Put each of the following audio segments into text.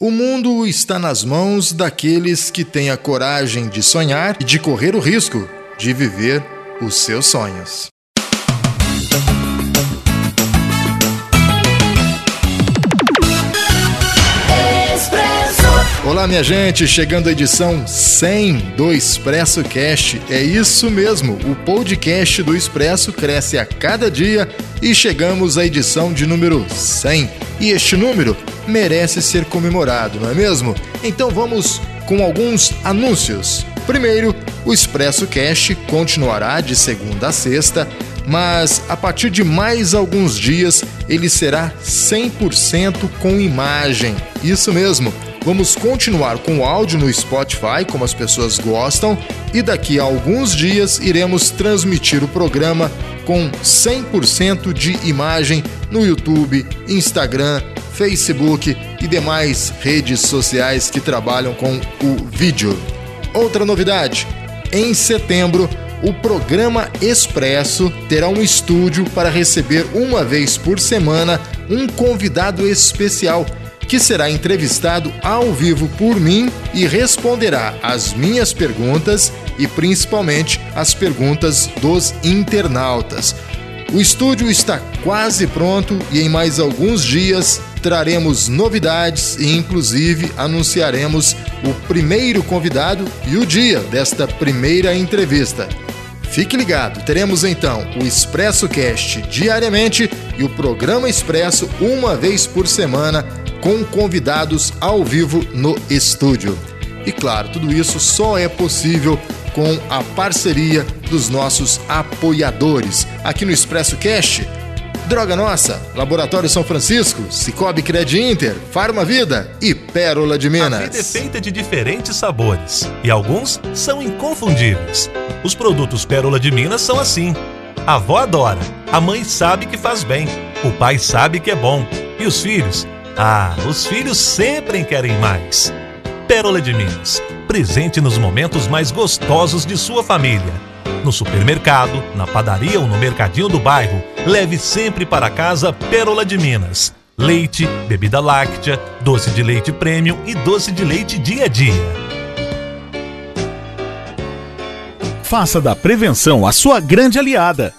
O mundo está nas mãos daqueles que têm a coragem de sonhar e de correr o risco de viver os seus sonhos. Olá, minha gente, chegando à edição 100 do Expresso Cast. É isso mesmo, o podcast do Expresso cresce a cada dia e chegamos à edição de número 100. E este número merece ser comemorado, não é mesmo? Então vamos com alguns anúncios. Primeiro, o Expresso Cast continuará de segunda a sexta, mas a partir de mais alguns dias ele será 100% com imagem. Isso mesmo Vamos continuar com o áudio no Spotify, como as pessoas gostam, e daqui a alguns dias iremos transmitir o programa com 100% de imagem no YouTube, Instagram, Facebook e demais redes sociais que trabalham com o vídeo. Outra novidade: em setembro, o programa Expresso terá um estúdio para receber uma vez por semana um convidado especial que será entrevistado ao vivo por mim e responderá às minhas perguntas e principalmente as perguntas dos internautas. O estúdio está quase pronto e em mais alguns dias traremos novidades e, inclusive, anunciaremos o primeiro convidado e o dia desta primeira entrevista. Fique ligado, teremos então o Expresso Cast diariamente e o programa Expresso uma vez por semana com convidados ao vivo no estúdio. E claro, tudo isso só é possível com a parceria dos nossos apoiadores. Aqui no Expresso Cast, Droga Nossa, Laboratório São Francisco, Cicobi Cred Inter, Farma Vida e Pérola de Minas. A vida é feita de diferentes sabores e alguns são inconfundíveis. Os produtos Pérola de Minas são assim. A avó adora, a mãe sabe que faz bem, o pai sabe que é bom e os filhos ah, os filhos sempre querem mais. Pérola de Minas, presente nos momentos mais gostosos de sua família. No supermercado, na padaria ou no mercadinho do bairro, leve sempre para casa Pérola de Minas. Leite, bebida láctea, doce de leite premium e doce de leite dia a dia. Faça da prevenção a sua grande aliada.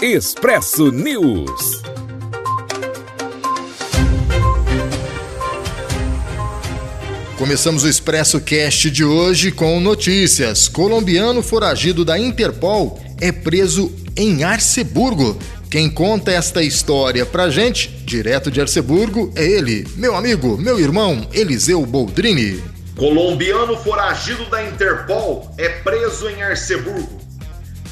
Expresso News. Começamos o Expresso Cast de hoje com notícias. Colombiano foragido da Interpol é preso em Arceburgo. Quem conta esta história pra gente, direto de Arceburgo, é ele, meu amigo, meu irmão, Eliseu Boldrini. Colombiano foragido da Interpol é preso em Arceburgo.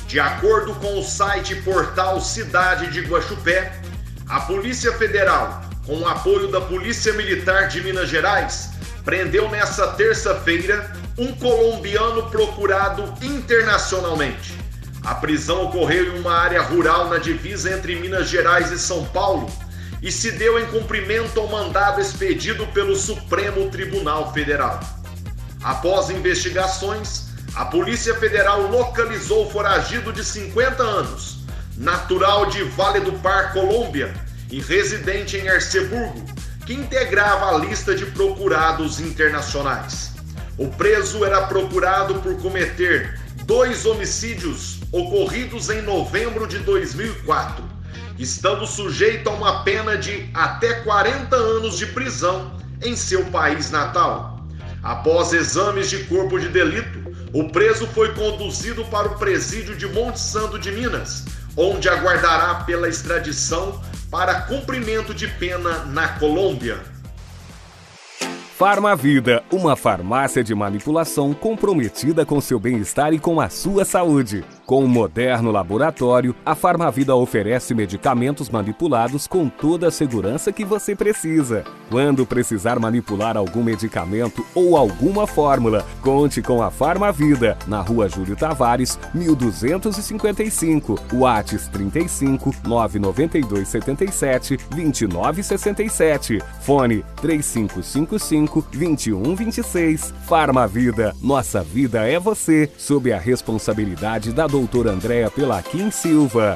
De acordo com o site portal Cidade de Guaxupé, a Polícia Federal, com o apoio da Polícia Militar de Minas Gerais, prendeu nesta terça-feira um colombiano procurado internacionalmente. A prisão ocorreu em uma área rural na divisa entre Minas Gerais e São Paulo e se deu em cumprimento ao mandado expedido pelo Supremo Tribunal Federal. Após investigações, a Polícia Federal localizou o foragido de 50 anos, natural de Vale do Par, Colômbia, e residente em Arceburgo, que integrava a lista de procurados internacionais. O preso era procurado por cometer dois homicídios ocorridos em novembro de 2004, estando sujeito a uma pena de até 40 anos de prisão em seu país natal. Após exames de corpo de delito, o preso foi conduzido para o presídio de Monte Santo de Minas, onde aguardará pela extradição para cumprimento de pena na Colômbia. Farmavida, uma farmácia de manipulação comprometida com seu bem-estar e com a sua saúde. Com um moderno laboratório, a Farmavida oferece medicamentos manipulados com toda a segurança que você precisa. Quando precisar manipular algum medicamento ou alguma fórmula, conte com a Farmavida, na rua Júlio Tavares, 1255, Whats 35 992 77 2967, fone 3555 2126. Farmavida, nossa vida é você, sob a responsabilidade da doutora Andréa Pelaquim Silva.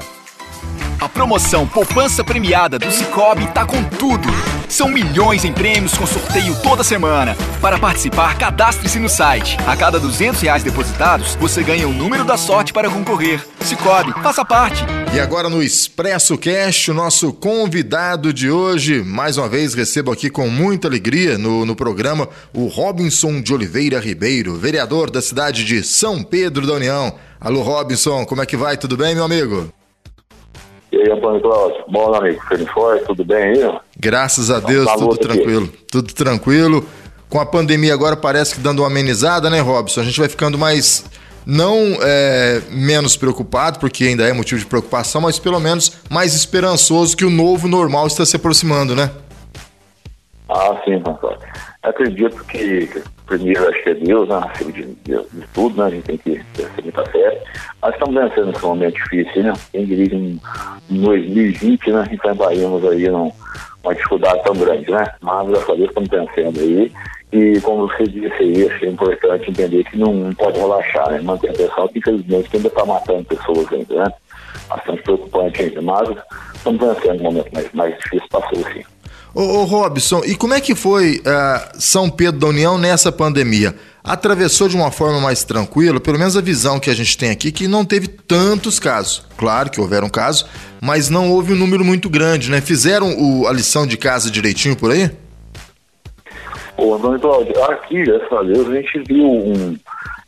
A promoção Poupança Premiada do Cicobi tá com tudo. São milhões em prêmios com sorteio toda semana. Para participar, cadastre-se no site. A cada 200 reais depositados, você ganha o número da sorte para concorrer. Cicobi, faça parte. E agora no Expresso Cash, o nosso convidado de hoje, mais uma vez recebo aqui com muita alegria no, no programa o Robinson de Oliveira Ribeiro, vereador da cidade de São Pedro da União. Alô Robinson, como é que vai? Tudo bem, meu amigo? E aí, Antônio Cláudio, bom amigo, firme forte, tudo bem aí? Graças a Deus, Tá tudo louco aqui. tranquilo, tudo tranquilo. Com a pandemia agora parece que dando uma amenizada, né, Robson? A gente vai ficando mais, não é, menos preocupado, porque ainda é motivo de preocupação, mas pelo menos mais esperançoso que o novo normal está se aproximando, né? Ah, sim, Antônio. Acredito que primeiro acho que é Deus, né? Acima de, Deus, de tudo, né? A gente tem que ter muita fé. Nós estamos vencendo esse momento difícil, né? Quem diria em, em 2020, né? Enfrentaríamos aí num, uma dificuldade tão grande, né? Mas, graças a estamos vencendo aí. E, como você disse aí, que é importante entender que não, não pode relaxar, né? Manter a atenção, que infelizmente ainda está matando pessoas ainda, né? Bastante preocupante ainda. Mas estamos vencendo o momento mais, mais difícil, passou sim. Ô, ô Robson, e como é que foi ah, São Pedro da União nessa pandemia? Atravessou de uma forma mais tranquila, pelo menos a visão que a gente tem aqui, que não teve tantos casos. Claro que houveram casos, mas não houve um número muito grande, né? Fizeram o- a lição de casa direitinho por aí? Ô, Antônio Cláudio, aqui, graças a Deus, a gente viu um,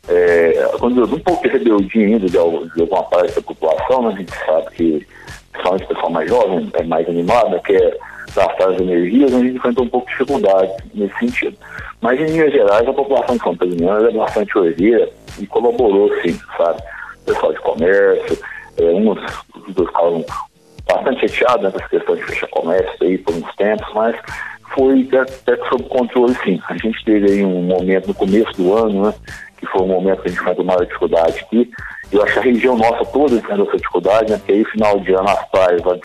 é, um pouco de rebeldia ainda de, al- de alguma parte da população, né? a gente sabe que, principalmente o pessoal mais jovem, é mais animado, quer gastar as energias, a gente enfrentou um pouco de dificuldade nesse sentido. Mas, em linhas gerais, a população de São Minas é bastante ordeira e colaborou, sim, sabe? Pessoal de comércio, é, uns dos ficaram bastante chateados né, com essa questão de fechar comércio aí por uns tempos, mas foi até que sob controle, sim. A gente teve aí um momento no começo do ano, né? Que foi um momento que a gente enfrentou maior dificuldade aqui. Eu acho que a região nossa toda enfrentou essa dificuldade, né? Porque aí, final de ano, as praias de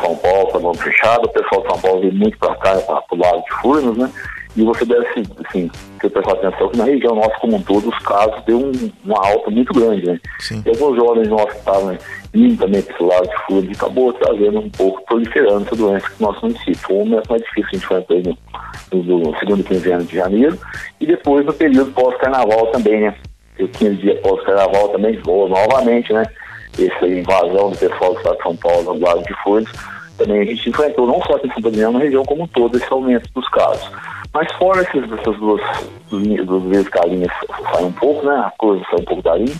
São Paulo estavam fechadas, o pessoal de São Paulo veio muito para cá, para o lado de Furnas, né? E você deve, assim, ter prestado atenção que na região nossa como um todo, os casos deu um, uma alta muito grande, né? Sim. E alguns jovens nossos que estavam indo também para esse lado de Furnas, acabou trazendo um pouco, proliferando essa doença que no nosso município. Foi um mais difícil, a gente foi no, no, no segundo quinzena de janeiro, e depois no período pós-carnaval também, né? E o 15 dias pós-carnaval também voa novamente, né? Essa invasão do pessoal do estado de São Paulo no lado de Furnas, também a gente enfrentou não só aqui em Paulo, mas na região como todo, esse aumento dos casos. Mas fora esses, essas duas linhas, duas vezes que a linha sai um pouco, né? A coisa sai um pouco da linha,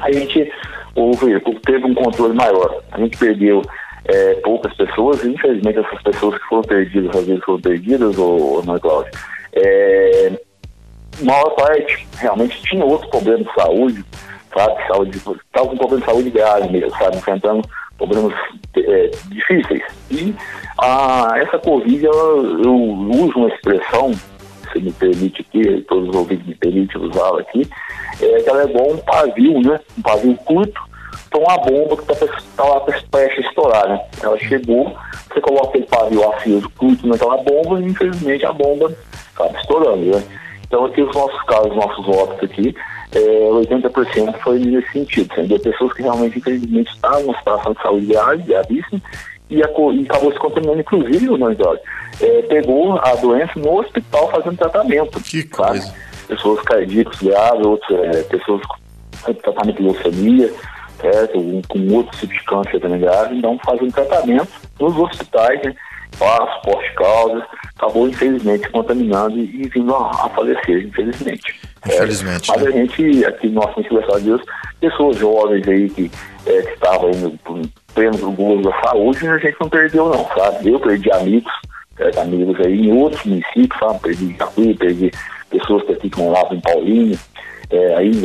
a gente houve, teve um controle maior. A gente perdeu é, poucas pessoas, e infelizmente essas pessoas que foram perdidas, às vezes foram perdidas, ou não é, Cláudio? É, maior parte realmente tinha outro problema de saúde, sabe? Saúde, estava com problema de saúde grave mesmo, sabe? Enfrentando problemas é, difíceis. E a, essa Covid, ela, eu uso uma expressão, se me permite aqui, todos os ouvintes me permitem usá-la aqui, é que ela é igual um pavio, né? Um pavio curto para uma bomba que está tá lá prestes a estourar, né? Ela chegou, você coloca aquele pavio aceso curto naquela bomba e infelizmente a bomba acaba estourando, né? Então aqui os nossos casos, os nossos votos aqui, é, 80% foi nesse sentido, entendeu? Pessoas que realmente, infelizmente, estavam em uma situação de saúde grave, gravíssima, e, a, e acabou se contaminando, inclusive, o Nandório, é, pegou a doença no hospital fazendo tratamento. Que sabe? coisa. Pessoas cardíacas graves, outras é, pessoas com tratamento de leucemia, certo? Com outros tipos de câncer também grave, então fazendo tratamento nos hospitais, né? Passo, pós-causa, acabou infelizmente contaminando e, vindo a, a falecer, infelizmente. Infelizmente, Mas né? a gente, aqui no nosso graças a Deus, pessoas jovens aí que, é, que estavam indo por pleno gozo da saúde, a gente não perdeu não, sabe? Eu perdi amigos, é, amigos aí em outros municípios, sabe? Perdi Jacuí, perdi pessoas que aqui que moravam em Paulínia, é, aí em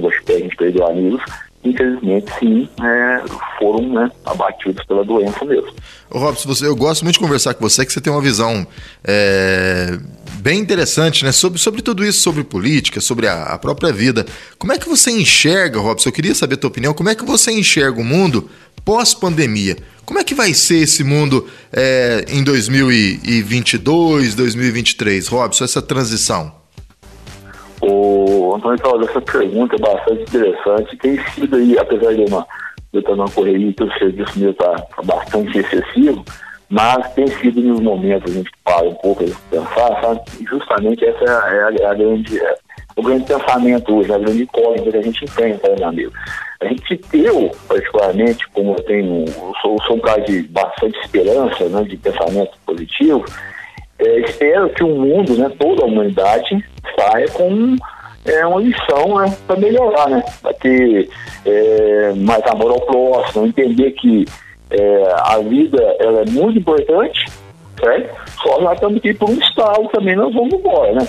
Guaxupé a gente perdeu amigos, infelizmente, sim, é, foram né, abatidos pela doença mesmo. Ô, Robson, você, eu gosto muito de conversar com você, que você tem uma visão é, bem interessante né, sobre, sobre tudo isso, sobre política, sobre a, a, própria vida. Como é que você enxerga, Robson? Eu queria saber a tua opinião. Como é que você enxerga o mundo pós-pandemia? Como é que vai ser esse mundo é, em 2022, 2023, Robson, essa transição? O Antônio Paulo, essa pergunta é bastante interessante. Tem sido aí, apesar de uma, eu estar numa correria que o serviço meu está bastante excessivo, mas tem sido nos momentos a gente para um pouco pensar, sabe? justamente essa é a, é a grande, é, o grande pensamento hoje, a grande incógnita que a gente enfrenta, né, meu amigo? A gente, eu, particularmente, como eu tenho, eu sou, sou um cara de bastante esperança, né, de pensamento positivo, é, espero que o mundo, né, toda a humanidade, saia com é, uma lição né, para melhorar, né? Para ter é, mais amor ao próximo, entender que é, a vida ela é muito importante, certo? Só nós estamos aqui por um estado também, nós vamos embora, né?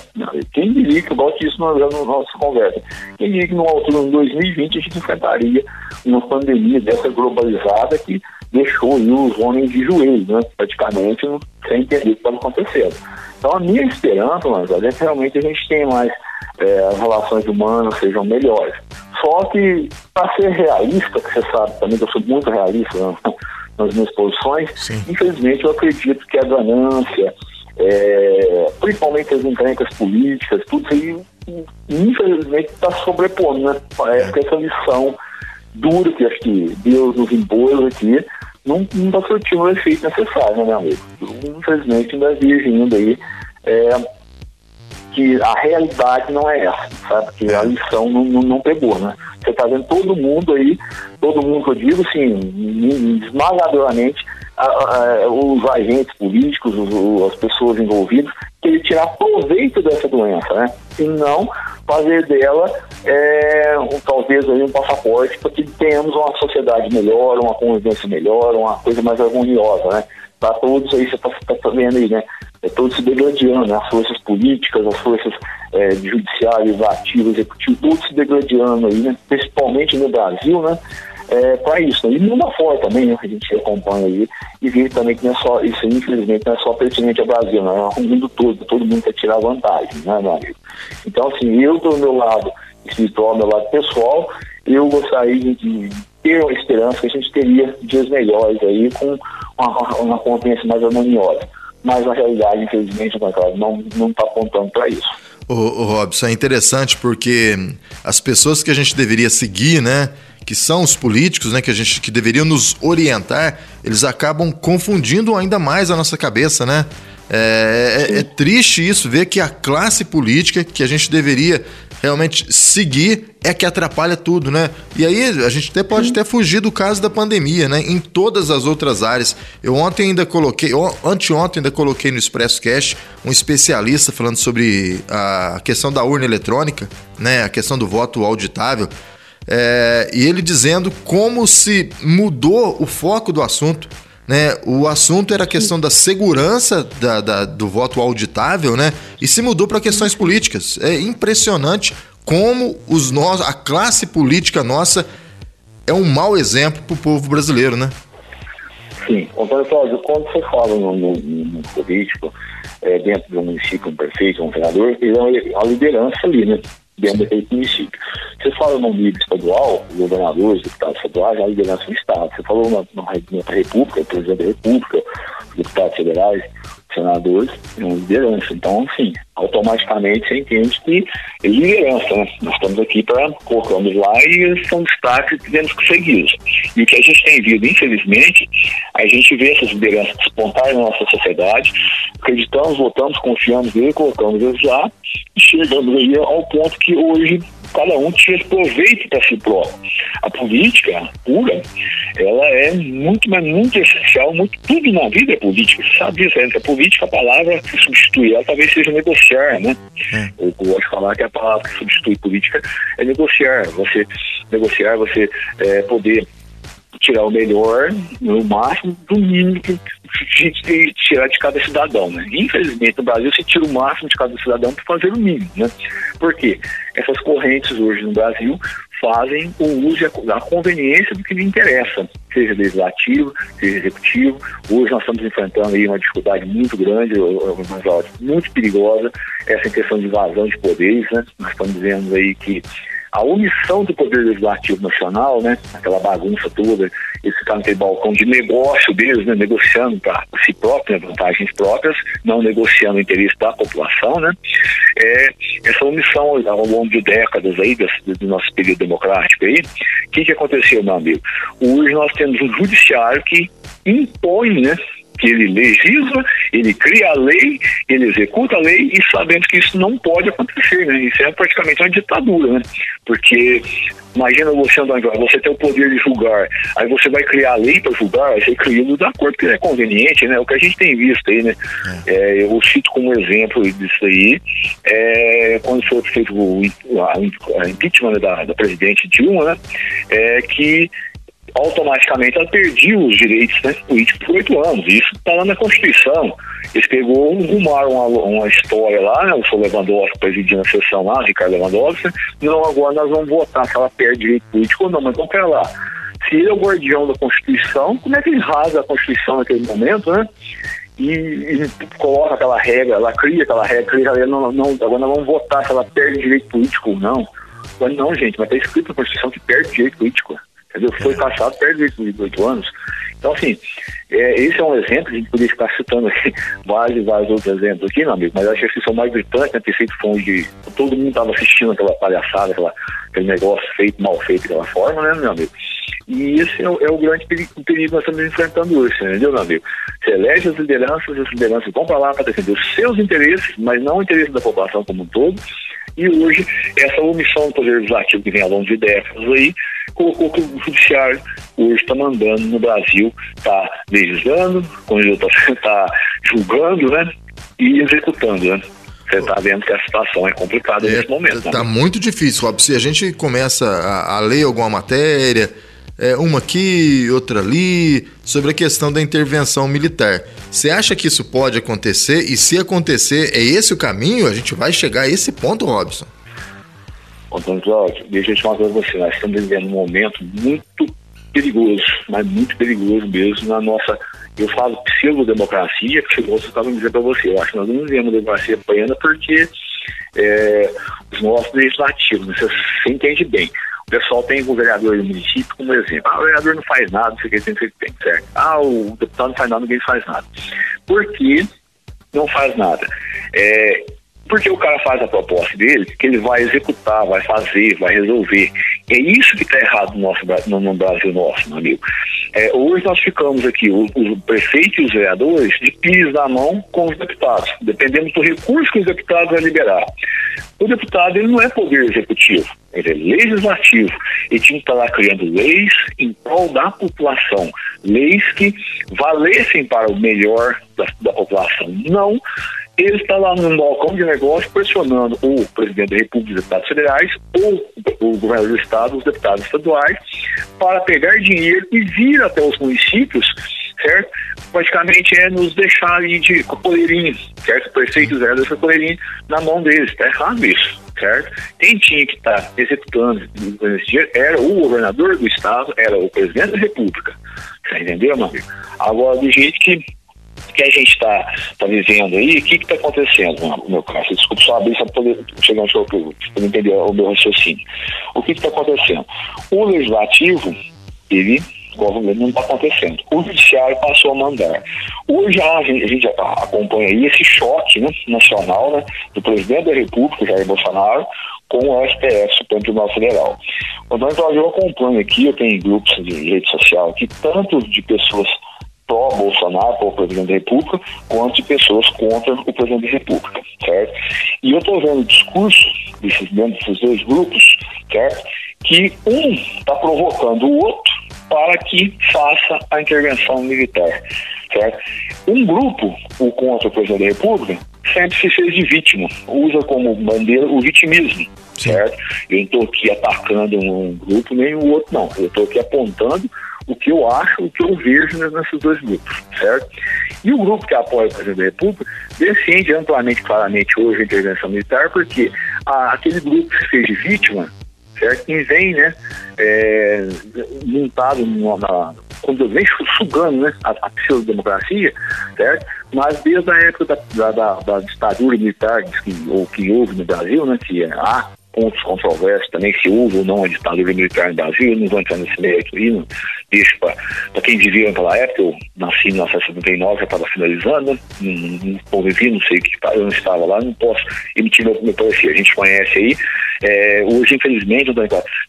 Quem diria que eu gosto disso na, nossa conversa? Quem diria que no altura de 2020 a gente enfrentaria uma pandemia dessa globalizada que deixou os homens de joelhos, né? Praticamente sem entender o que estava acontecendo. Então a minha esperança, mas é que realmente a gente tenha mais é, as relações humanas sejam melhores. Só que, para ser realista, que você sabe também que eu sou muito realista né, nas minhas posições, Sim. infelizmente eu acredito que a ganância, é, principalmente as encrencas políticas, tudo isso aí, infelizmente, está sobrepondo, né? Parece que essa lição dura que acho que Deus nos impôs aqui, não está surtindo o efeito necessário, né, meu amigo? Infelizmente, ainda vejo ainda aí é, que a realidade não é essa, sabe? Que a lição não, não, não pegou, né? Você está vendo todo mundo aí, todo mundo que eu digo, assim, esmagadoramente, a, a, os agentes políticos, os, as pessoas envolvidas, querer tirar proveito dessa doença, né? E não fazer dela é, um, talvez aí um passaporte para que tenhamos uma sociedade melhor, uma convivência melhor, uma coisa mais harmoniosa, né? Para todos aí, você está tá vendo aí, né? É, todos se degradando, né? as forças políticas, as forças é, judiciárias, ativas, executivas, todos se degradando aí, né? Principalmente no Brasil, né? É, para isso. Né? E mundo fora também, né, a gente acompanha aí, e vê também que não é só, isso infelizmente não é só pertinente ao Brasil, não, é o mundo todo, todo mundo quer tirar vantagem, né, meu? Então, assim, eu do meu lado espiritual, meu lado pessoal, eu gostaria de ter uma esperança que a gente teria dias melhores aí, com uma, uma consciência mais harmoniosa. Mas na realidade, infelizmente, não está apontando para isso. O, o Robson, é interessante porque as pessoas que a gente deveria seguir, né? que são os políticos, né, que a gente que deveriam nos orientar, eles acabam confundindo ainda mais a nossa cabeça, né? É, é, é, triste isso, ver que a classe política que a gente deveria realmente seguir é que atrapalha tudo, né? E aí a gente até pode até fugir do caso da pandemia, né? Em todas as outras áreas. Eu ontem ainda coloquei, anteontem ainda coloquei no Expresso Cash um especialista falando sobre a questão da urna eletrônica, né? A questão do voto auditável. É, e ele dizendo como se mudou o foco do assunto. Né? O assunto era a questão da segurança da, da do voto auditável, né? E se mudou para questões políticas. É impressionante como os nós, a classe política nossa é um mau exemplo para o povo brasileiro, né? Sim, Antônio Cláudio, quando você fala no, no, no político, é, dentro do município, um prefeito, um vereador, ele é a liderança ali, né? Dentro daquele município. Você fala no nível estadual, governadores, deputados estaduais, a liderança do Estado. Você falou na, na, na República, presidente da República, deputados federais, senadores, é uma liderança. Então, assim, automaticamente você entende que é liderança, né? Nós estamos aqui para colocamos lá e são destaques que temos que seguir. E o que a gente tem visto, infelizmente, a gente vê essas lideranças despontarem na nossa sociedade, acreditamos, votamos, confiamos nele, colocamos eles lá e chegamos aí ao ponto que hoje cada um tira proveito para si próprio. A política pura, ela é muito, mas muito essencial, muito, tudo na vida é política. Você sabe disso, a política, a palavra que substitui ela talvez seja negociar, né? É. Eu gosto de falar que a palavra que substitui política é negociar. Você negociar, você é, poder tirar o melhor, no máximo, do mínimo que de tirar de cada cidadão, né? Infelizmente, no Brasil, se tira o máximo de cada cidadão para fazer o mínimo, né? Por quê? Essas correntes hoje no Brasil fazem o uso e a conveniência do que lhe interessa, seja legislativo, seja executivo. Hoje nós estamos enfrentando aí uma dificuldade muito grande, muito perigosa, essa questão de invasão de poderes, né? Nós estamos vendo aí que a omissão do Poder Legislativo Nacional, né, aquela bagunça toda, esse ficar naquele balcão de negócio deles, né, negociando para si próprio, né, vantagens próprias, não negociando o interesse da população, né, é, essa omissão ao longo de décadas aí, desse, do nosso período democrático aí, o que, que aconteceu, meu amigo? Hoje nós temos um judiciário que impõe, né, que ele legisla, ele cria a lei, ele executa a lei e sabendo que isso não pode acontecer, né? Isso é praticamente uma ditadura, né? Porque imagina você andando, você tem o poder de julgar, aí você vai criar a lei para julgar, aí você cria da acordo que é conveniente, né? O que a gente tem visto aí, né? É. É, eu cito como exemplo disso aí, é, quando foi feito o a, a impeachment da, da presidente Dilma, né? É, que automaticamente ela perdia os direitos né, políticos por oito anos. Isso está lá na Constituição. Eles pegou, rumaram uma, uma história lá, né, o senhor Lewandowski presidindo a sessão lá, Ricardo Lewandowski, não, agora nós vamos votar se ela perde direito político ou não, mas então pera lá. Se ele é o guardião da Constituição, como é que ele rasga a Constituição naquele momento, né? E, e, coloca aquela regra, ela cria aquela regra, cria aquela regra, não, não, agora nós vamos votar se ela perde direito político ou não. Mas não, gente, mas está escrito na Constituição que perde direito político entendeu? Foi caçado perto de 18 anos. Então, assim, é, esse é um exemplo, a gente poderia ficar citando aqui vários vários outros exemplos aqui, meu amigo, mas acho que são mais gritantes, né, ter feito de... Todo mundo estava assistindo aquela palhaçada, aquela, aquele negócio feito, mal feito daquela forma, né, meu amigo? E esse é o, é o grande perigo, o perigo que nós estamos enfrentando hoje, entendeu, meu amigo? Você elege as lideranças, as lideranças vão para lá para defender os seus interesses, mas não o interesse da população como um todo, e hoje, essa omissão do Poder Legislativo que vem ao longo de décadas aí, colocou que o Judiciário hoje está mandando no Brasil, está legislando, está tá julgando, né? E executando, né? Você está vendo que a situação é complicada é, nesse momento. Está né? muito difícil, Rob. Se a gente começa a, a ler alguma matéria, é, uma aqui, outra ali, sobre a questão da intervenção militar. Você acha que isso pode acontecer? E se acontecer, é esse o caminho? A gente vai chegar a esse ponto, Robson? Antônio Cláudio, deixa eu te falar para você, nós estamos vivendo um momento muito perigoso, mas muito perigoso mesmo na nossa, eu falo pseudo-democracia, que você estava dizendo para você, eu acho que nós não vivemos democracia plena porque é, os nossos legislativos, você, você entende bem, pessoal tem o vereador do município como exemplo. Ah, o vereador não faz nada, não sei o que, tem, tem, certo? Ah, o deputado não faz nada, ninguém faz nada. Por que não faz nada? É, porque o cara faz a proposta dele, que ele vai executar, vai fazer, vai resolver. É isso que está errado no, nosso, no, no, Brasil nosso, meu amigo. É, hoje nós ficamos aqui, o, o prefeito e os vereadores, de pis na mão com os deputados, dependendo do recurso que os deputados vão liberar. O deputado ele não é poder executivo, ele é legislativo. E tinha que estar lá criando leis em prol da população, leis que valessem para o melhor da, da população, não ele está lá no balcão de negócio pressionando o presidente da República, os deputados federais, ou o governador do estado, os deputados estaduais, para pegar dinheiro e vir até os municípios, certo? Praticamente é nos deixar ali de coleirinho, certo? O prefeito zero dessa coleirinho na mão deles, está errado isso, certo? Quem tinha que estar tá executando esse dinheiro era o governador do estado, era o presidente da República, você entendeu, meu amigo? Agora, do jeito que que a gente está tá vivendo aí, o que está acontecendo, meu caso? Desculpa só abrir, só para poder chegar no seu para entender o meu raciocínio. O que está acontecendo? O legislativo, ele governo não está acontecendo. O judiciário passou a mandar. Hoje a gente, a gente acompanha aí esse choque né, nacional né, do presidente da República, Jair Bolsonaro, com o STF, Supremo Tribunal Federal. Então, eu acompanho aqui, eu tenho grupos de rede social aqui, tanto de pessoas pró-Bolsonaro, pró-presidente da República, quanto de pessoas contra o presidente da República, certo? E eu estou vendo discursos desses, dentro desses dois grupos, certo? Que um está provocando o outro para que faça a intervenção militar, certo? Um grupo, o contra o presidente da República, sempre se fez de vítima, usa como bandeira o vitimismo, certo? Eu não estou aqui atacando um grupo nem o outro, não. Eu estou aqui apontando o que eu acho, o que eu vejo nesses dois grupos, certo? E o grupo que apoia o presidente da República defende amplamente, claramente, hoje a intervenção militar, porque a, aquele grupo que se fez de vítima, certo? Quem vem, né, é, montado na, quando vem sugando né, a, a pseudo-democracia, certo? Mas desde a época da, da, da ditadura militar que, ou que houve no Brasil, né, que há pontos controversos também, se houve ou não a ditadura militar no Brasil, não vou entrar nesse mérito aí, deixo para quem vivia naquela época, eu nasci em 1979, já estava finalizando, não, convivi, não sei o que, eu não estava lá, não posso emitir meu, meu parecer, a gente conhece aí, é, hoje infelizmente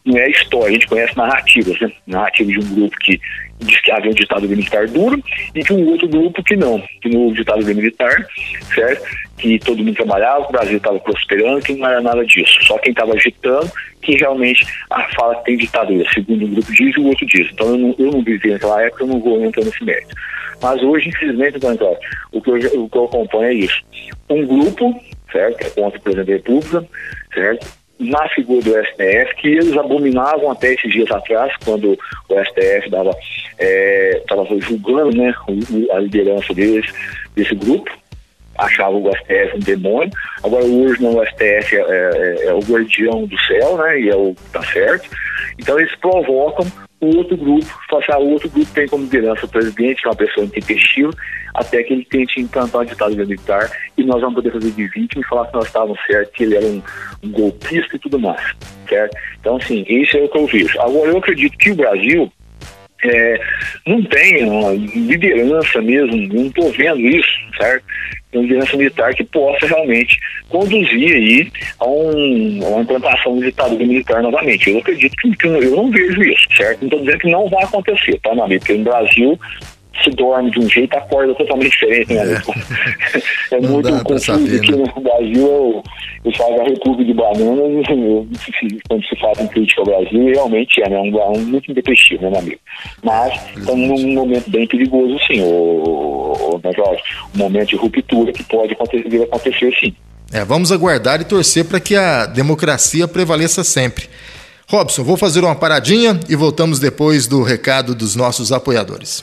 não é história, a gente conhece narrativas, né? narrativas de um grupo que diz que havia um ditado militar duro e de um outro grupo que não, que houve ditado militar, certo? Que todo mundo trabalhava, o Brasil estava prosperando, que não era nada disso. Só quem estava agitando que realmente a fala que tem ditadura, segundo um grupo diz e o outro diz. Então eu não, eu não vivi naquela época, eu não vou entrar nesse mérito. Mas hoje, infelizmente, Antônio, o que, eu, o que eu acompanho é isso. Um grupo, certo, que é contra o presidente da República, certo, na figura do STF, que eles abominavam até esses dias atrás, quando o STF estava é, julgando né, a liderança deles, desse grupo, achavam o STF um demônio. Agora hoje não, o STF é, é, é, o guardião do céu, né? E é o tá certo. Então eles provocam o outro grupo, passar o outro grupo tem como liderança o presidente, é uma pessoa intempestiva, até que ele tente implantar a ditadura militar e nós vamos poder fazer de vítima e falar que nós estávamos certos, que ele era um, um golpista e tudo mais, certo? Então, assim, isso é o que eu vejo. Agora, eu acredito que o Brasil é, não tem uma liderança mesmo, não estou vendo isso, certo? Uma liderança militar que possa realmente conduzir aí a, um, a uma implantação de ditadura militar novamente. Eu acredito que, que eu não vejo isso, certo? Não estou dizendo que não vai acontecer, tá, amigo? Porque no Brasil se dorme de um jeito, acorda totalmente diferente, né? É, é muito confuso que no Brasil eu falo da República de Bananas, quando se fala em crítica ao Brasil, realmente é, né? Um, um muito intempestivo, né, meu amigo? Mas estamos num momento bem perigoso, sim, o, o, né, Jorge? Um momento de ruptura que pode acontecer, acontecer sim. É, vamos aguardar e torcer para que a democracia prevaleça sempre. Robson, vou fazer uma paradinha e voltamos depois do recado dos nossos apoiadores.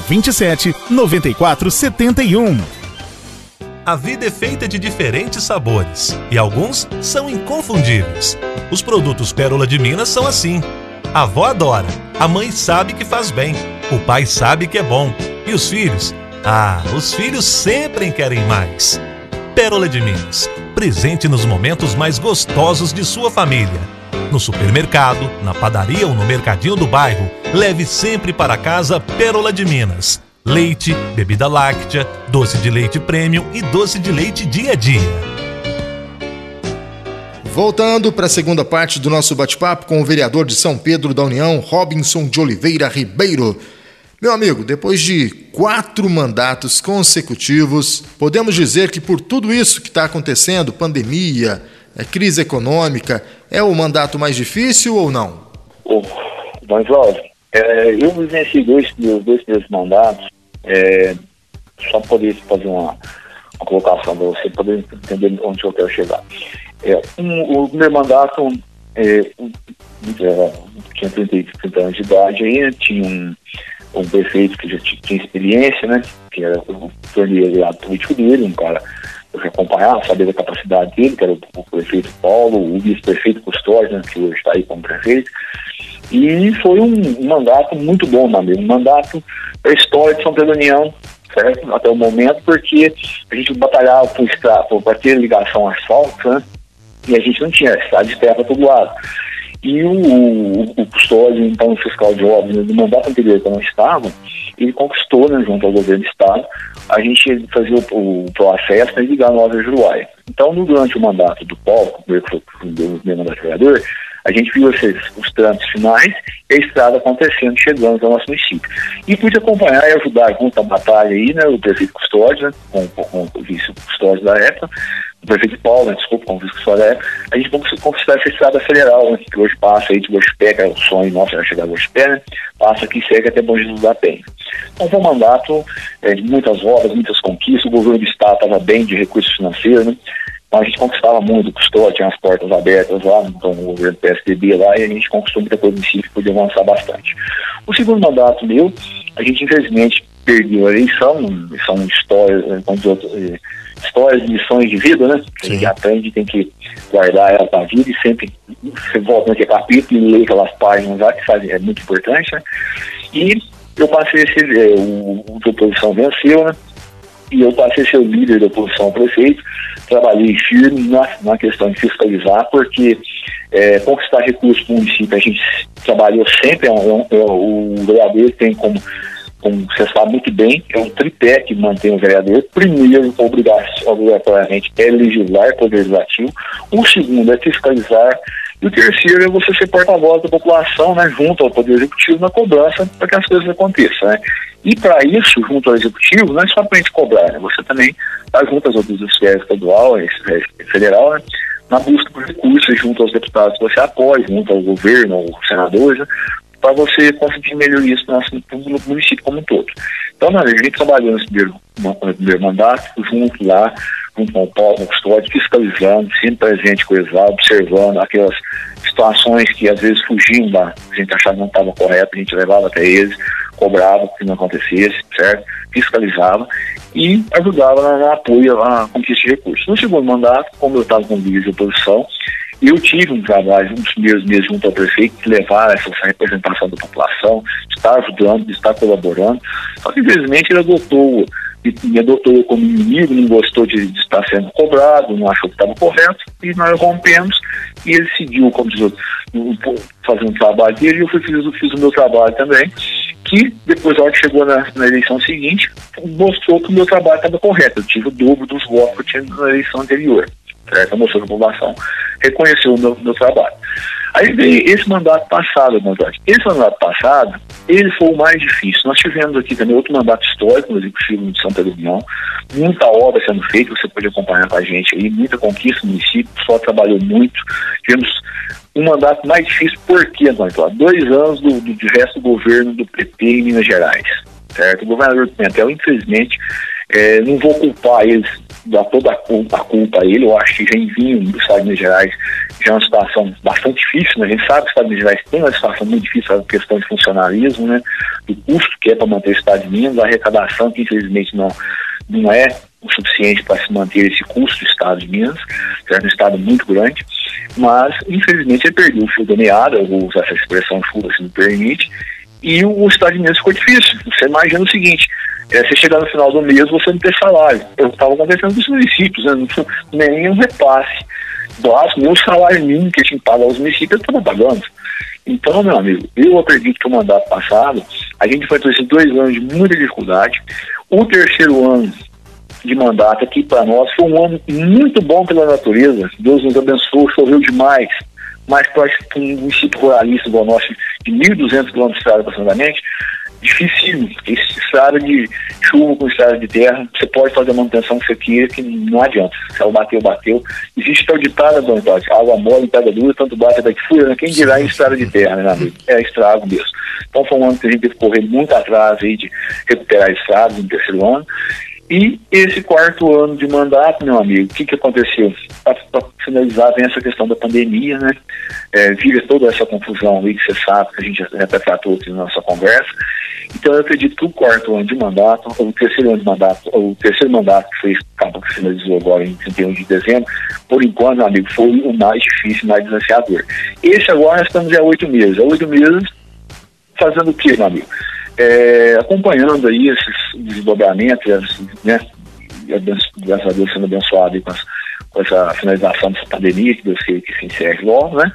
27 94 71. A vida é feita de diferentes sabores e alguns são inconfundíveis. Os produtos Pérola de Minas são assim. A avó adora, a mãe sabe que faz bem, o pai sabe que é bom e os filhos? Ah, os filhos sempre querem mais. Pérola de Minas, presente nos momentos mais gostosos de sua família. No supermercado, na padaria ou no mercadinho do bairro, leve sempre para casa Pérola de Minas. Leite, bebida láctea, doce de leite premium e doce de leite dia a dia. Voltando para a segunda parte do nosso bate-papo com o vereador de São Pedro da União, Robinson de Oliveira Ribeiro. Meu amigo, depois de quatro mandatos consecutivos, podemos dizer que por tudo isso que está acontecendo pandemia, é crise econômica, é o mandato mais difícil ou não? Dom Jorge, é, eu vivenciei dois, dois primeiros mandatos, é, só poder fazer uma, uma colocação para você poder entender onde eu quero chegar. É, um, o primeiro mandato é, é, tinha 30, 30 anos de idade aí, tinha um, um prefeito que já tinha experiência, né? Que era o torneio político dele, um cara acompanhar, saber da capacidade dele, que era o, prefeito Paulo, o vice-prefeito Custódio, né, que hoje está aí como prefeito. E foi um, mandato muito bom, meu amigo, um mandato para a história de São Pedro União, certo? Até o momento, porque a gente batalhava para ter ligação asfalto, né? E a gente não tinha, estrada de terra para todo lado. E o, o, o custódio, então, fiscal de obras, no mandato anterior que eu não estava, ele conquistou, né, junto ao governo do estado, a gente fazia o, o processo né, de ligar a Nova Juruáia. Então, no, durante o mandato do Paulo, que foi o meu mandato vereador, A gente viu esses, os trâmites finais e a estrada acontecendo, chegando ao nosso município. E pude acompanhar e ajudar junto à batalha aí, né, o prefeito Custódio, né, com, com, com o vice-custódio da época, prefeito Paulo, né, desculpa, com o vice-custódio da época, a gente conquistar essa estrada federal, né, que hoje passa aí de Guaxupé, que é o sonho nosso, era chegar a Guaxupé, né, passa aqui segue até Bom Jesus da Penha. Então foi um mandato é, de muitas obras, muitas conquistas, o governo do Estado estava bem de recursos financeiros, né, então a gente conquistava muito, custou, tinha as portas abertas lá, então o governo PSDB lá, e a gente conquistou muita coisa no município e podia avançar bastante. O segundo mandato meu, a gente infelizmente perdeu a eleição, são histórias, eh, eh, histórias lições de vida, né? A gente aprende, tem que guardar ela para a vida e sempre você volta naquele capítulo e lê aquelas páginas lá que faz, é muito importante, né? E eu passei a ser, é, o, o oposição venceu, né? E eu passei a ser o líder da oposição ao prefeito trabalhei firme na, na questão de fiscalizar, porque é, conquistar recursos para o município, a gente trabalhou sempre, é um, é, o vereador tem como, como você sabe muito bem, é um tripé que mantém o vereador. Primeiro, obrigatoriamente, é legislar, poder legislativo. O segundo é fiscalizar. E o terceiro é você ser porta-voz da população, né, junto ao Poder Executivo na cobrança para que as coisas aconteçam. Né? E para isso, junto ao Executivo, não é só para a gente cobrar, né? você também está junto às outras esferas estadual e federal, né? na busca por recursos junto aos deputados que você apoia, junto ao governo, aos senadores, né? Para você conseguir melhorias no município como um todo. Então, a gente trabalhou nesse primeiro, no primeiro mandato, junto lá, junto com o Paulo, com o Custódio, fiscalizando, sempre presente com eles lá, observando aquelas situações que às vezes fugiam da, a gente achava que não estava correto, a gente levava até eles, cobrava que não acontecesse, certo? Fiscalizava e ajudava no, no apoio à conquista de recursos. No segundo mandato, como eu estava com líder de oposição, eu tive um trabalho, uns primeiros meses junto ao prefeito, de levar essa, representação da população, estar ajudando, estar colaborando. Só que, infelizmente, ele adotou me adotou como inimigo, não gostou de, de, estar sendo cobrado, não achou que estava correto, e nós rompemos, e ele seguiu, como diz outro, fazendo o trabalho dele, e eu fiz, fiz o meu trabalho também, que depois, a hora que chegou na, na eleição seguinte, mostrou que o meu trabalho estava correto, eu tive o dobro dos votos que eu tinha na eleição anterior, certo? Mostrou que a população reconheceu o meu, meu trabalho. Aí veio esse mandato passado, Gonzalez. Esse mandato passado, ele foi o mais difícil. Nós tivemos aqui também outro mandato histórico no Executivo de Santa União, muita obra sendo feita, você pode acompanhar com a gente aí, muita conquista no município, só trabalhou muito. Tivemos um mandato mais difícil, por quê, Antônio? Dois anos do, do, do resto do governo do PT em Minas Gerais. Certo? O governador Pimentel, infelizmente, é, não vou culpar eles, dar toda a culpa, a culpa a ele, eu acho que já envio do Estado de Minas Gerais já é uma situação bastante difícil, né? A gente sabe que o Estado de Minas Gerais tem uma situação muito difícil, a questão de funcionalismo, né? Do custo que é para manter o Estado de Minas, a arrecadação que infelizmente não, não é o suficiente para se manter esse custo do Estado de Minas, que é um Estado muito grande, mas infelizmente ele perdeu o fio da meada, eu vou usar essa expressão chuva se me permite, e o Estado de ficou difícil. Você imagina o seguinte, é, você chegar no final do mês você não ter salário. Eu estava acontecendo com os municípios, né? nem um repasse básico, nem o salário mínimo que tinha que pagar aos municípios estava pagando. Então, meu amigo, eu acredito que o mandato passado, a gente foi esses dois anos de muita dificuldade. O terceiro ano de mandato aqui para nós foi um ano muito bom pela natureza. Deus nos abençoou, choveu demais. Mas para um município ruralista igual nosso, de 1.200 quilômetros de estrada aproximadamente, difícil. Estrada de chuva com estrada de terra, você pode fazer a manutenção que você queira, que não adianta. Se ela bateu, bateu. Existe tal ditado, Dona Tati, água mole, pedra dura, tanto bate até que fura, né? Quem dirá em estrada de terra, né, amigo? É estrago mesmo. Então foi um ano que a gente teve que correr muito atrás aí de recuperar estradas no terceiro ano. E esse quarto ano de mandato, meu amigo, o que, que aconteceu? Para finalizar, vem essa questão da pandemia, né? É, vira toda essa confusão aí que você sabe, que a gente já tratou aqui na nossa conversa. Então eu acredito que o quarto ano de mandato, o terceiro ano de mandato, o terceiro mandato que foi, acabou que finalizou agora em 31 de dezembro, por enquanto, meu amigo, foi o mais difícil, mais desafiador. Esse agora nós estamos há oito meses. Há oito meses fazendo o quê, meu amigo? É, acompanhando aí esses desdobramentos, né, graças a Deus sendo abençoado com, as, com, essa finalização dessa pandemia, que Deus queira que se encerre logo, né,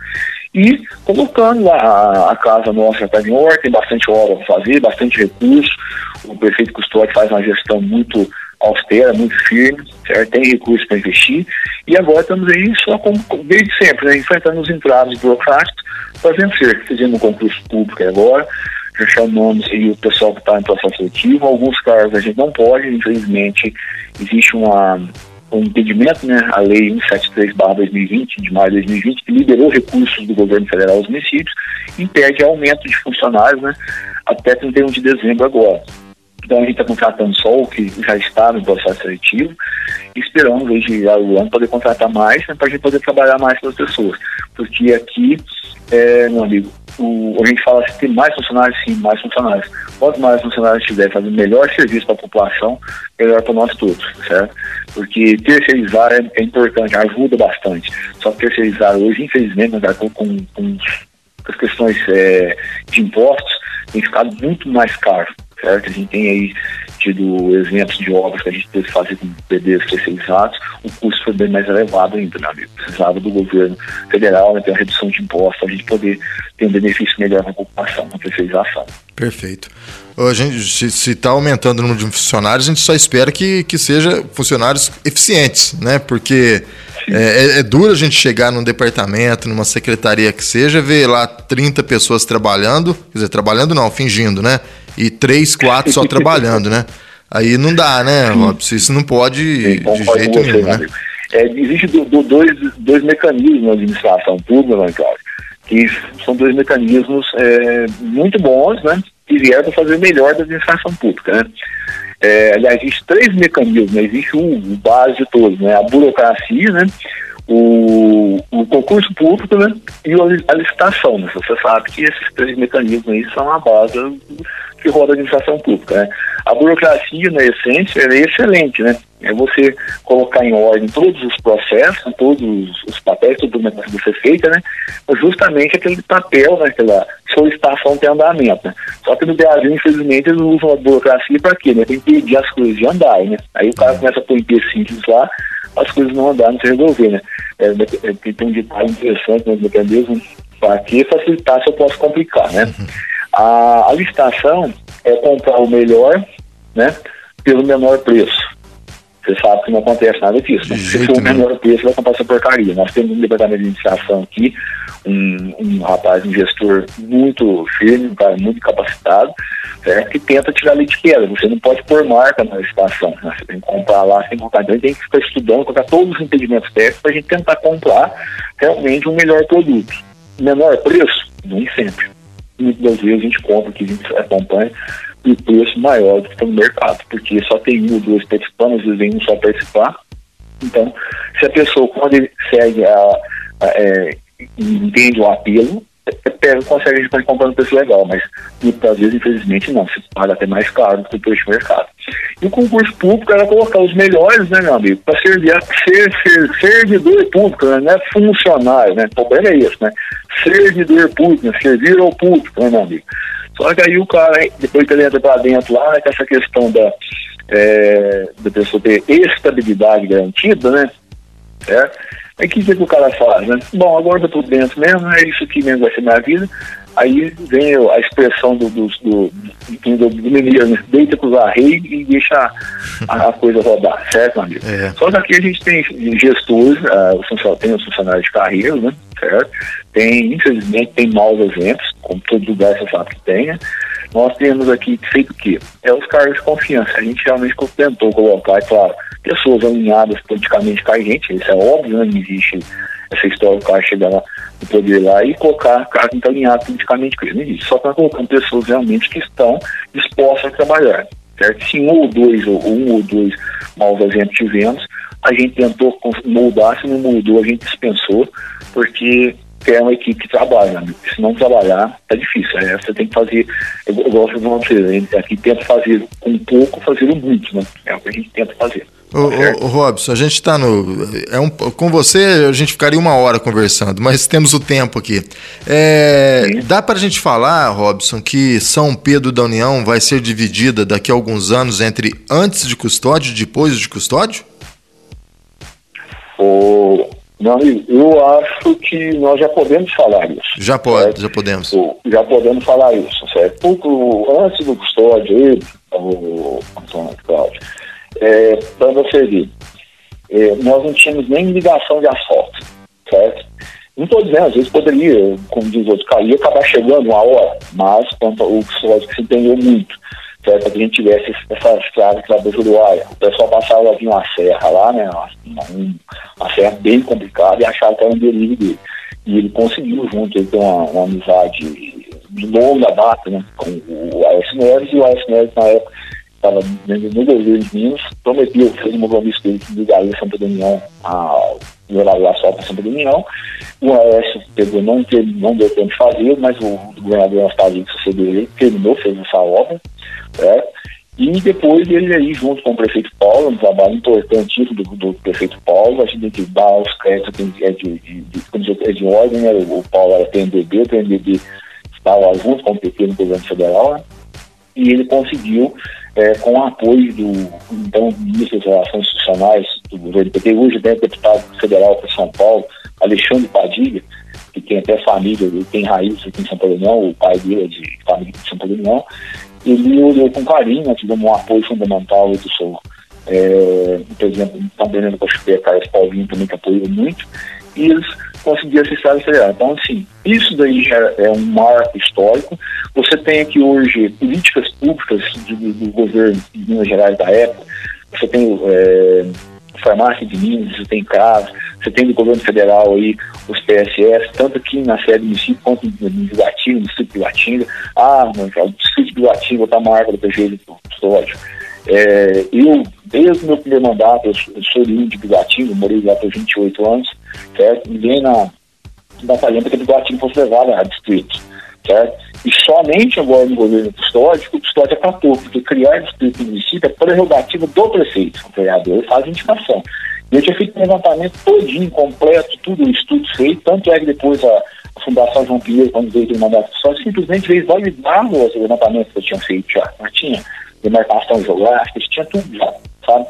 e colocando a, a casa nossa está em ordem, tem bastante obra para fazer, bastante recurso, o prefeito Custódio faz uma gestão muito austera, muito firme, certo? tem recursos para investir, e agora estamos aí só com, desde sempre, né? enfrentando os entraves burocráticos para vencer. Fizemos um concurso público agora, chamamos aí o pessoal que está em processo seletivo, alguns cargos a gente não pode, infelizmente existe uma, um impedimento, né, a lei 173/2020 de maio de 2020 que liberou recursos do governo federal aos municípios, impede aumento de funcionários, né, até 31 de dezembro agora. Então a gente está contratando só o que já está no processo seletivo e esperamos desde o ano poder contratar mais né, para a gente poder trabalhar mais com as pessoas. Porque aqui, é, meu amigo, o, a gente fala assim, tem mais funcionários, sim, mais funcionários. Quanto mais funcionários tiver fazendo melhor serviço para a população, melhor para nós todos, certo? Porque terceirizar é, é, importante, ajuda bastante. Só que terceirizar hoje, infelizmente, né, com, com, com as questões é, de impostos, tem ficado muito mais caro certo? A gente tem aí tido exemplos de obras que a gente teve que fazer com bebês terceirizados, o custo foi bem mais elevado ainda, meu amigo. Precisava do governo federal, né, ter uma redução de impostos, a gente poder ter um benefício melhor na população, na terceirização. Perfeito. A gente, se está aumentando o número de funcionários, a gente só espera que, que seja funcionários eficientes, né? Porque é, é, é, duro a gente chegar num departamento, numa secretaria que seja, ver lá 30 pessoas trabalhando, quer dizer, trabalhando não, fingindo, né? E três, quatro só trabalhando, né? Aí não dá, né, Robson? Isso não pode Sim, de jeito nenhum, né? É, existe do, do, dois, dois mecanismos na administração pública, né, Cláudio? Que são dois mecanismos é, muito bons, né? Que vieram para fazer melhor da administração pública, né? É, aliás, existe três mecanismos, né? Existe um, o base de todos, né? A burocracia, né? O, o concurso público né? e a licitação. Né? Você sabe que esses três mecanismos aí são a base que roda a administração pública. Né? A burocracia, na essência, é excelente, né? É você colocar em ordem todos os processos, todos os papéis, tudo que que ser feito, né? Justamente aquele papel, né? aquela solicitação de andamento. Né? Só que no Brasil, infelizmente, eles usam a burocracia para quê? Né? Para impedir as coisas de andar, né? Aí o cara é. começa a pôr empecilhos lá, as coisas não andar, não se resolver, né? É, é, tem um detalhe interessante no mecanismo para que facilitar se eu posso complicar, né? Uhum. A, a licitação é comprar o melhor, né, pelo menor preço. Você sabe que não acontece nada disso. Né? Se for o menor preço, vai comprar essa porcaria. Nós temos um departamento de administração aqui, um, um rapaz, um gestor muito firme, um cara muito capacitado, certo? que tenta tirar leite de pedra. Você não pode pôr marca na licitação. Né? Você tem que comprar lá, você tem que comprar. Então, tem que ficar estudando, colocar todos os impedimentos técnicos para a gente tentar comprar realmente um melhor produto. Menor preço? Nem sempre muitas das vezes a gente compra que a gente acompanha e o preço maior do que está no mercado, porque só tem um ou dois participando, às vezes vem um só participar. Então, se a pessoa, quando ele segue a, a é, entende o apelo, pega, consegue, a gente comprar no preço legal, mas muitas vezes, infelizmente, não, se paga até mais caro do que o preço de mercado. E o concurso público era colocar os melhores, né, meu amigo, para servir, ser, ser servidor público, né, não é funcionário, né, o problema é isso, né, servidor público, né, servir ao público, né, meu amigo. Só que aí o cara, depois que ele entra para dentro lá, né, com essa questão da, é, da pessoa ter estabilidade garantida, né, é, Aí o que, que o cara faz, né? Bom, agora eu tô dentro mesmo, é isso aqui mesmo vai ser minha vida. Aí vem a expressão do, do, do, do, do mineiro, né? Deita com os arreios e deixa a, a, coisa rodar, certo, amigo? É. Só que aqui a gente tem gestores, uh, tem os funcionários de carreira, né? Certo? Tem, infelizmente, tem maus exemplos, como todo lugar você sabe que tem, né? Nós temos aqui feito o quê? É os cargos de confiança. A gente realmente tentou colocar, é claro, pessoas alinhadas politicamente com a gente, isso é óbvio, né? não existe essa história do cara chegar lá no poder lá e colocar que está alinhado politicamente com ele. Só para colocando pessoas realmente que estão dispostas a trabalhar, certo? Se um ou dois, ou um ou dois maus exemplos tivemos, a gente tentou moldar, se não mudou, a gente dispensou, porque é uma equipe que trabalha. Né? Se não trabalhar, é difícil. Aí você tem que fazer, eu, eu gosto de dizer, aqui tenta fazer com pouco, fazer o muito, né? É o que a gente tenta fazer. Ô, ô, ô, Robson, a gente está no. É um, com você a gente ficaria uma hora conversando, mas temos o tempo aqui. É, dá para a gente falar, Robson, que São Pedro da União vai ser dividida daqui a alguns anos entre antes de custódio e depois de custódio? O, não, eu acho que nós já podemos falar isso. Já pode, certo? já podemos. Já podemos falar isso, certo? Pouco antes do custódio, ele, o Antônio Cláudio é, para você ver, é, nós não tínhamos nem ligação de asfalto, certo? Não estou dizendo, às vezes poderia, como diz outro, cair acabar chegando uma hora, mas quanto o que se entendeu muito, certo? Para que a gente tivesse essa estrada que do Juruáia. O pessoal passava vir uma serra lá, né? Uma, uma, serra bem complicada e achava que era um delírio dele. E ele conseguiu, junto, ele uma, uma amizade de longa data, né? Com o Aécio Neves, e o Aécio Neves, na época, estava no governo de Minas, prometeu, fez um compromisso que ele ligaria Santa Damião ao levar o asfalto para Santa Damião. O Aécio pegou, não, teve, não deu tempo de fazer, mas o, governador Anastácio que sucedeu ele terminou, fez essa obra. Né? E depois ele aí, junto com o prefeito Paulo, um trabalho importantíssimo do, do prefeito Paulo, a gente tem que dar os créditos é de, de, de, é de ordem, né? o Paulo era PMDB, o PMDB estava junto com o PT no governo federal, né? e ele conseguiu, é, com o apoio do então ministro das Relações Institucionais do governo PT, hoje né, deputado federal para São Paulo, Alexandre Padilha, que tem até família, tem raízes aqui em São Paulo, o pai dele é de família de São Paulo, ele olhou com carinho, nós tivemos um apoio fundamental do seu, é, por exemplo, também no Cochupé, Carlos Paulinho também que apoiou muito, e eles conseguiram acessar a federal. Então, assim, isso daí já é um marco histórico. Você tem aqui hoje políticas públicas do, do governo de Minas Gerais da época, você tem é, farmácia de Minas, você tem CAS, você tem do governo federal aí os PSS, tanto aqui na sede do município quanto no Guatinga, no distrito de Guatinga. Ah, o distrito de Guatinga está marca do PG histórico. É, eu, desde o meu primeiro mandato, eu sou, eu sou de Guatinga, morei lá por 28 anos, certo? Ninguém na batalhando para que o Guatinga fosse levado a distrito, certo? E somente agora no governo custódico, o custódio acatou, porque criar distrito no município é prerrogativa do prefeito, o vereador faz indicação. Eu tinha feito um levantamento todinho, completo, tudo o estudo feito, tanto é que depois a, a Fundação João Pinheiro, quando veio do mandato só simplesmente veio validar os levantamentos que eu tinha feito já. Mas tinha demarcação geográfica, tinha tudo já, sabe?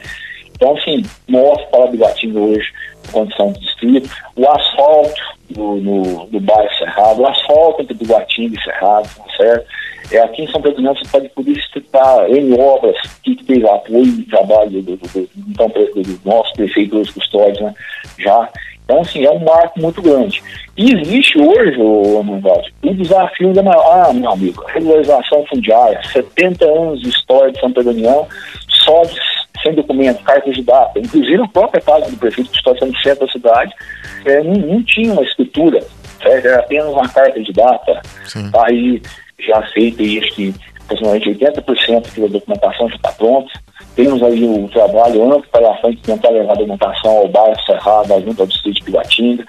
Então, assim, mostra para o Guatinga hoje condição de distrito, o asfalto do, no, do bairro Cerrado, o asfalto entre do Guatinga e Cerrado, certo? É, aqui em São Pedro não, você pode poder citar em obras que, teve apoio e trabalho do, do, do, então, do nosso prefeito dos custódios, né? Já. Então, assim, é um marco muito grande. E existe hoje, o Manvalde, um desafio da maior. Ah, meu amigo, regularização fundiária, 70 anos de história de São Pedro União, só de, sem documento, cartas de data. Inclusive, a própria casa do prefeito que está sendo centro da cidade é, não, não, tinha uma escritura, certo? era apenas uma carta de data. Sim. Aí já feita e acho que aproximadamente 80% da documentação já está pronta. Temos aí o trabalho amplo para a frente tentar levar a documentação ao bairro Cerrado, junto ao distrito de Pilatinga,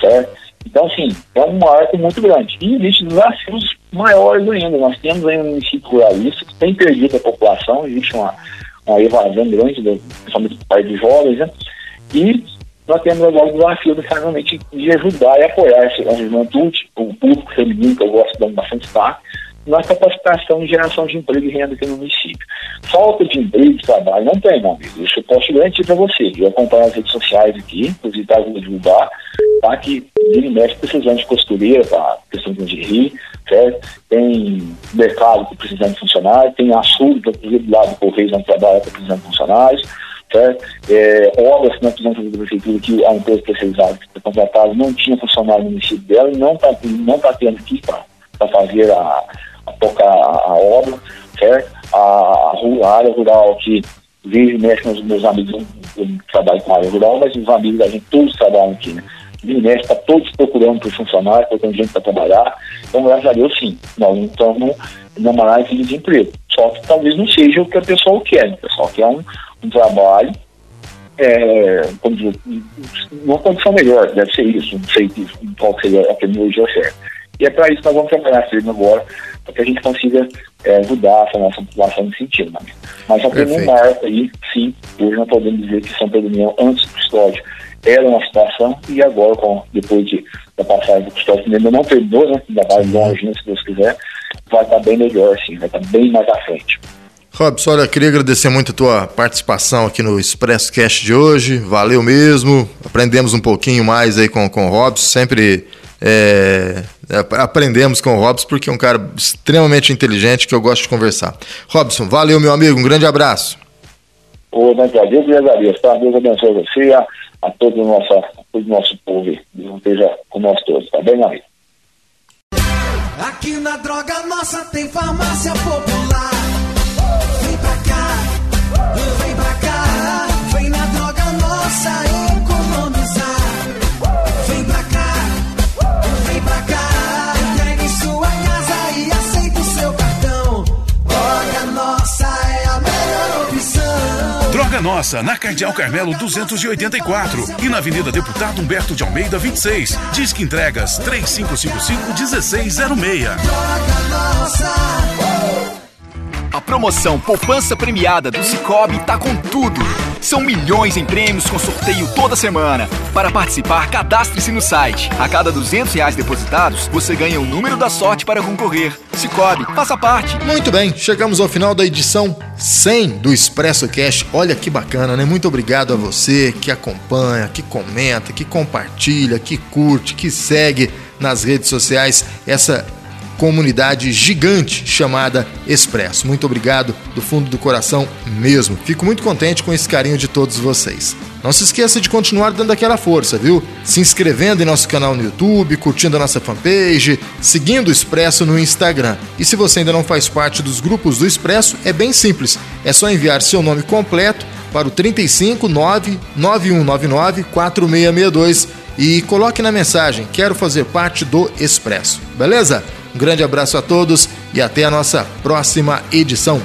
certo? Então, assim, é um marco muito grande. E existem desafios maiores ainda. Nós temos aí um município ruralista que tem perdido a população, existe uma, uma evasão grande, principalmente do pai de jovens, né? E nós temos agora o desafio realmente de ajudar e apoiar a juventude, o público feminino, que eu gosto de dar bastante destaque, na capacitação e geração de emprego e renda aqui no município. Falta de emprego e trabalho não tem, meu amigo. Isso eu posso garantir para você. Eu acompanho as redes sociais aqui, inclusive está divulgar, tá? Que ele mexe precisando de costureira, tá? Questão de rir, Tem mercado que precisando de funcionários, tem inclusive do lado do Correio, onde trabalha, que precisando de funcionários. Certo? É, obras que nós precisamos fazer da prefeitura que a empresa especializada que foi contratada não tinha funcionário no município dela e não está não tá tendo aqui para fazer a, a tocar a, a, obra, certo? A, a, área rural que vive mexe com os meus amigos, eu trabalho com a área rural, mas os amigos da gente todos trabalham aqui, né? Vive está todos procurando por funcionário, procurando gente para trabalhar. Então, graças a Deus, sim, nós não estamos numa análise de emprego. Só que talvez não seja o que a pessoa quer. Né? O pessoal quer um, um trabalho é, dizer, uma condição melhor, deve ser isso, não sei qual seria a terminologia certa. E é para isso que nós vamos trabalhar firme agora, para que a gente consiga é, ajudar essa nossa população nesse sentido. Né? Mas já tem um marco aí, sim, hoje nós podemos dizer que São Pedro União, antes do custódio, era uma situação, e agora, com, depois de, da passagem do custódio, ainda não terminou, né? ainda vai longe, né, se Deus quiser, vai estar bem melhor, sim, vai estar bem mais à frente. Robson, olha, queria agradecer muito a tua participação aqui no Expresso Cast de hoje. Valeu mesmo. Aprendemos um pouquinho mais aí com, com o Robson. Sempre é, aprendemos com o Robson, porque é um cara extremamente inteligente que eu gosto de conversar. Robson, valeu, meu amigo. Um grande abraço. Ô, Deus e agradeço, tá? Deus abençoe você, a, a todo o nosso, todo o nosso povo. Deus esteja com nós todos, tá bem, amigo? Aqui na Droga Nossa tem farmácia popular. Nossa, na Cardeal Carmelo 284 e na Avenida Deputado Humberto de Almeida 26. Disque entregas 3555-1606. A promoção Poupança Premiada do Cicobi tá com tudo. São milhões em prêmios com sorteio toda semana. Para participar, cadastre-se no site. A cada 200 reais depositados, você ganha o número da sorte para concorrer. Cicobi, faça parte. Muito bem, chegamos ao final da edição 100 do Expresso Cash. Olha que bacana, né? Muito obrigado a você que acompanha, que comenta, que compartilha, que curte, que segue nas redes sociais essa comunidade gigante chamada Expresso. Muito obrigado do fundo do coração mesmo. Fico muito contente com esse carinho de todos vocês. Não se esqueça de continuar dando aquela força, viu? Se inscrevendo em nosso canal no YouTube, curtindo a nossa fanpage, seguindo o Expresso no Instagram. E se você ainda não faz parte dos grupos do Expresso, é bem simples. É só enviar seu nome completo para o 35 99199 4662 e coloque na mensagem: Quero fazer parte do Expresso. Beleza? Um grande abraço a todos e até a nossa próxima edição.